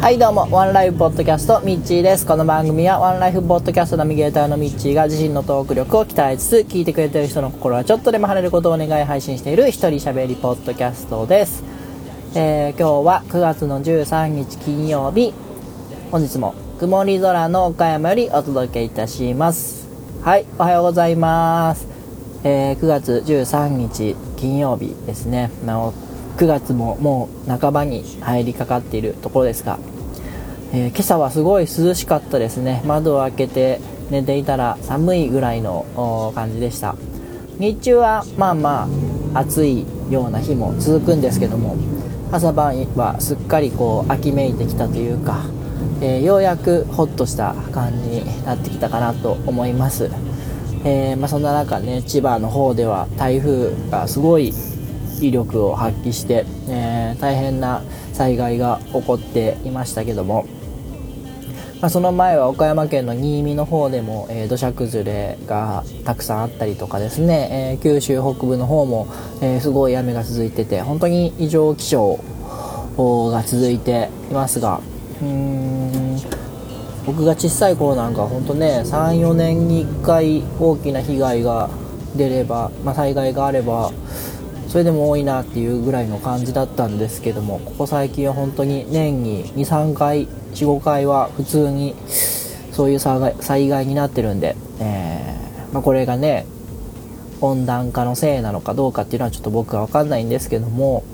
はいどうもワンライフポッドキャストミッチーです。この番組はワンライフポッドキャストナビゲーターのミッチーが自身のトーク力を鍛えつつ聞いてくれてる人の心はちょっとでも晴れることを願い配信している一人喋りポッドキャストです、えー今日は9月の13日金曜日。本日も曇り空の岡山よりお届けいたします。はいおはようございます、えー9月13日金曜日ですね。なお9月ももう半ばに入りかかっているところですが、えー今朝はすごい涼しかったですね。窓を開けて寝ていたら寒いぐらいの感じでした。日中はまあまあ暑いような日も続くんですけども朝晩はすっかりこう秋めいてきたというか、えーようやくホッとした感じになってきたかなと思います、えーまあ、そんな中ね千葉の方では台風がすごい威力を発揮して、えー大変な災害が起こっていましたけども、まあ、その前は岡山県の新見の方でも、えー土砂崩れがたくさんあったりとかですね、えー九州北部の方も、えーすごい雨が続いてて本当に異常気象が続いていますがうーん僕が小さい頃なんか本当ね34年に1回大きな被害が出れば、まあ、災害があればそれでも多いなっていうぐらいの感じだったんですけどもここ最近は本当に年に23回45回は普通にそういう災害になってるんで、えーまあ、これがね温暖化のせいなのかどうかっていうのはちょっと僕は分かんないんですけども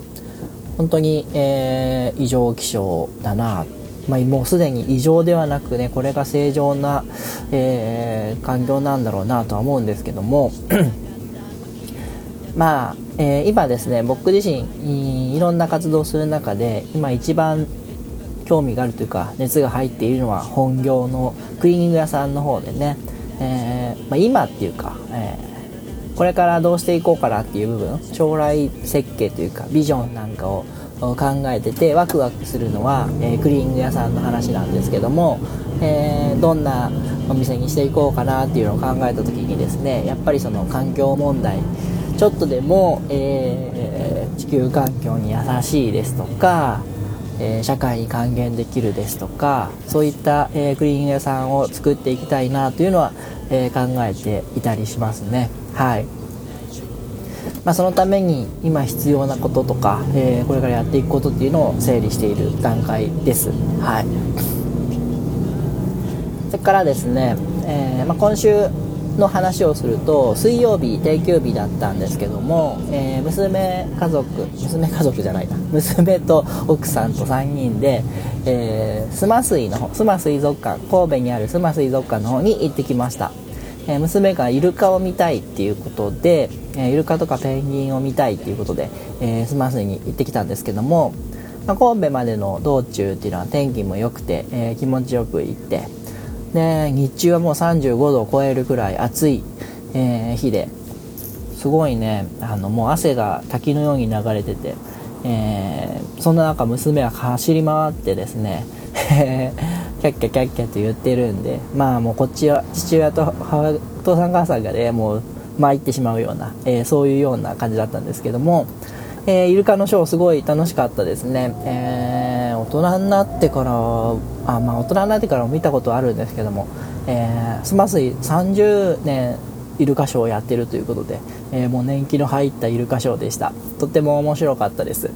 本当に、えー異常気象だな、まあ、もうすでに異常ではなくねこれが正常な、えー環境なんだろうなとは思うんですけどもまあ、えー今ですね僕自身いろんな活動する中で今一番興味があるというか熱が入っているのは本業のクリーニング屋さんの方でね、えーまあ、今っていうか、えーこれからどうしていこうかなっていう部分将来設計というかビジョンなんかを考えててワクワクするのは、えクリーニング屋さんの話なんですけども、えどんなお店にしていこうかなっていうのを考えた時にですねやっぱりその環境問題ちょっとでも、えー地球環境に優しいですとか、え社会に還元できるですとかそういった、えクリーニング屋さんを作っていきたいなというのは、え考えていたりしますね。はい。まあ、そのために今必要なこととか、えこれからやっていくことっていうのを整理している段階です。はい。それからですね、えーまあ、今週の話をすると水曜日定休日だったんですけども、えー娘家族娘家族じゃないな。娘と奥さんと3人で、えー、須磨水の方須磨水族館神戸にある須磨水族館の方に行ってきました、えー娘がイルカを見たいっていうことで、えーイルカとかペンギンを見たいっていうことで、えー、須磨水に行ってきたんですけども、まあ、神戸までの道中っていうのは天気も良くて、え気持ちよく行ってで日中はもう35度を超えるくらい暑い、えー日で。すごいねあのもう汗が滝のように流れてて、えーそんな中娘は走り回ってですね キャッキャキャッキャと言ってるんでまあもうこっちは父親と母お父さん母さんがねもう参ってしまうような、えーそういうような感じだったんですけども、えーイルカのショーすごい楽しかったですね、えー大人になってからあまあ大人になってからも見たことあるんですけども、えー、スマスイ30年イルカショーをやってるということで、えーもう年季の入ったイルカショーでした。とっても面白かったです。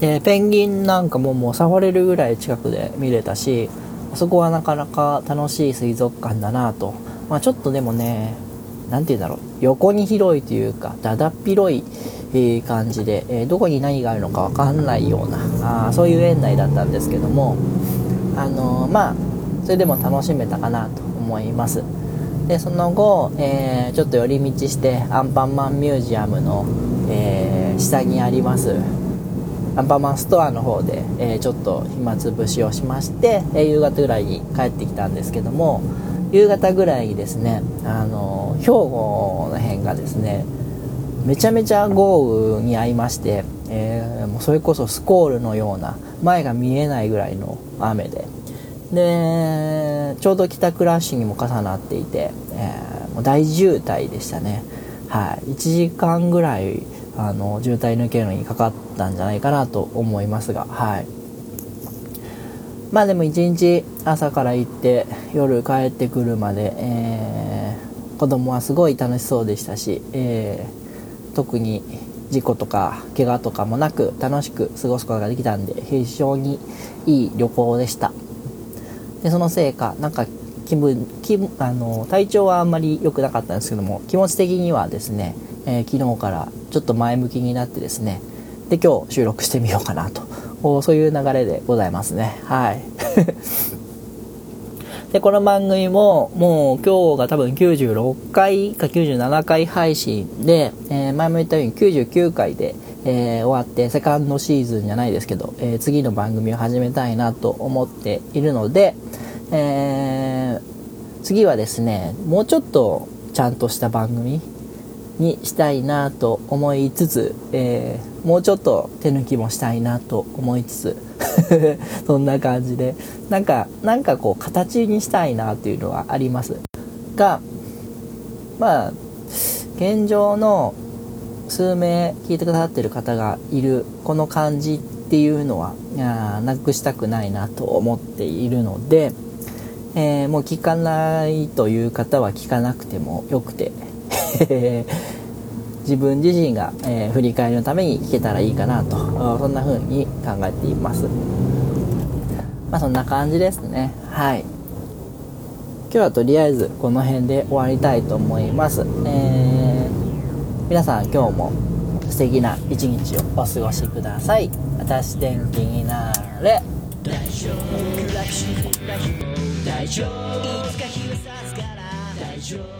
でペンギンなんかももう触れるぐらい近くで見れたしそこはなかなか楽しい水族館だなと、まあ、ちょっとでもね何て言うんだろう。横に広いというかだだっ広いえー感じで、えどこに何があるのか分かんないようなあそういう園内だったんですけどもあのまあそれでも楽しめたかなと思います。でその後、えーちょっと寄り道してアンパンマンミュージアムの、えー下にありますアンパンマンストアの方で、えーちょっと暇つぶしをしまして、え夕方ぐらいに帰ってきたんですけども夕方ぐらいにですねあの兵庫の辺がですねめちゃめちゃ豪雨に遭いまして、えーもうそれこそスコールのような前が見えないぐらいの雨で。でちょうど帰宅ラッシュにも重なっていて、えーもう大渋滞でしたね。はい。1時間ぐらいあの渋滞抜けるのにかかったんじゃないかなと思いますがはい。まあでも一日朝から行って夜帰ってくるまで、えー、子供はすごい楽しそうでしたし、えー、特に事故とか怪我とかもなく楽しく過ごすことができたんで非常にいい旅行でした。でそのせいかなんか気分気あの体調はあんまり良くなかったんですけども気持ち的にはですね、えー、昨日からちょっと前向きになってですねで今日収録してみようかなと。そういう流れでございますね。はい。でこの番組ももう今日が多分96回か97回配信で、えー、前も言ったように99回で、えー、終わってセカンドシーズンじゃないですけど、えー、次の番組を始めたいなと思っているので、え次はですねもうちょっとちゃんとした番組にしたいなと思いつつ、えー、もうちょっと手抜きもしたいなと思いつつ そんな感じで。なんかなんかこう形にしたいなっていうのはあります。がまあ現状の数名聞いてくださってる方がいるこの感じっていうのはなくしたくないなと思っているので、えー、もう聞かないという方は聞かなくてもよくて。自分自身が、えー、振り返りのために聞けたらいいかなとそんな風に考えています。まあそんな感じですね。はい。今日はとりあえずこの辺で終わりたいと思います、えー、皆さん今日も素敵な一日をお過ごしください。私天気になれ。大丈夫。大丈夫。いつか日が差すから大丈夫。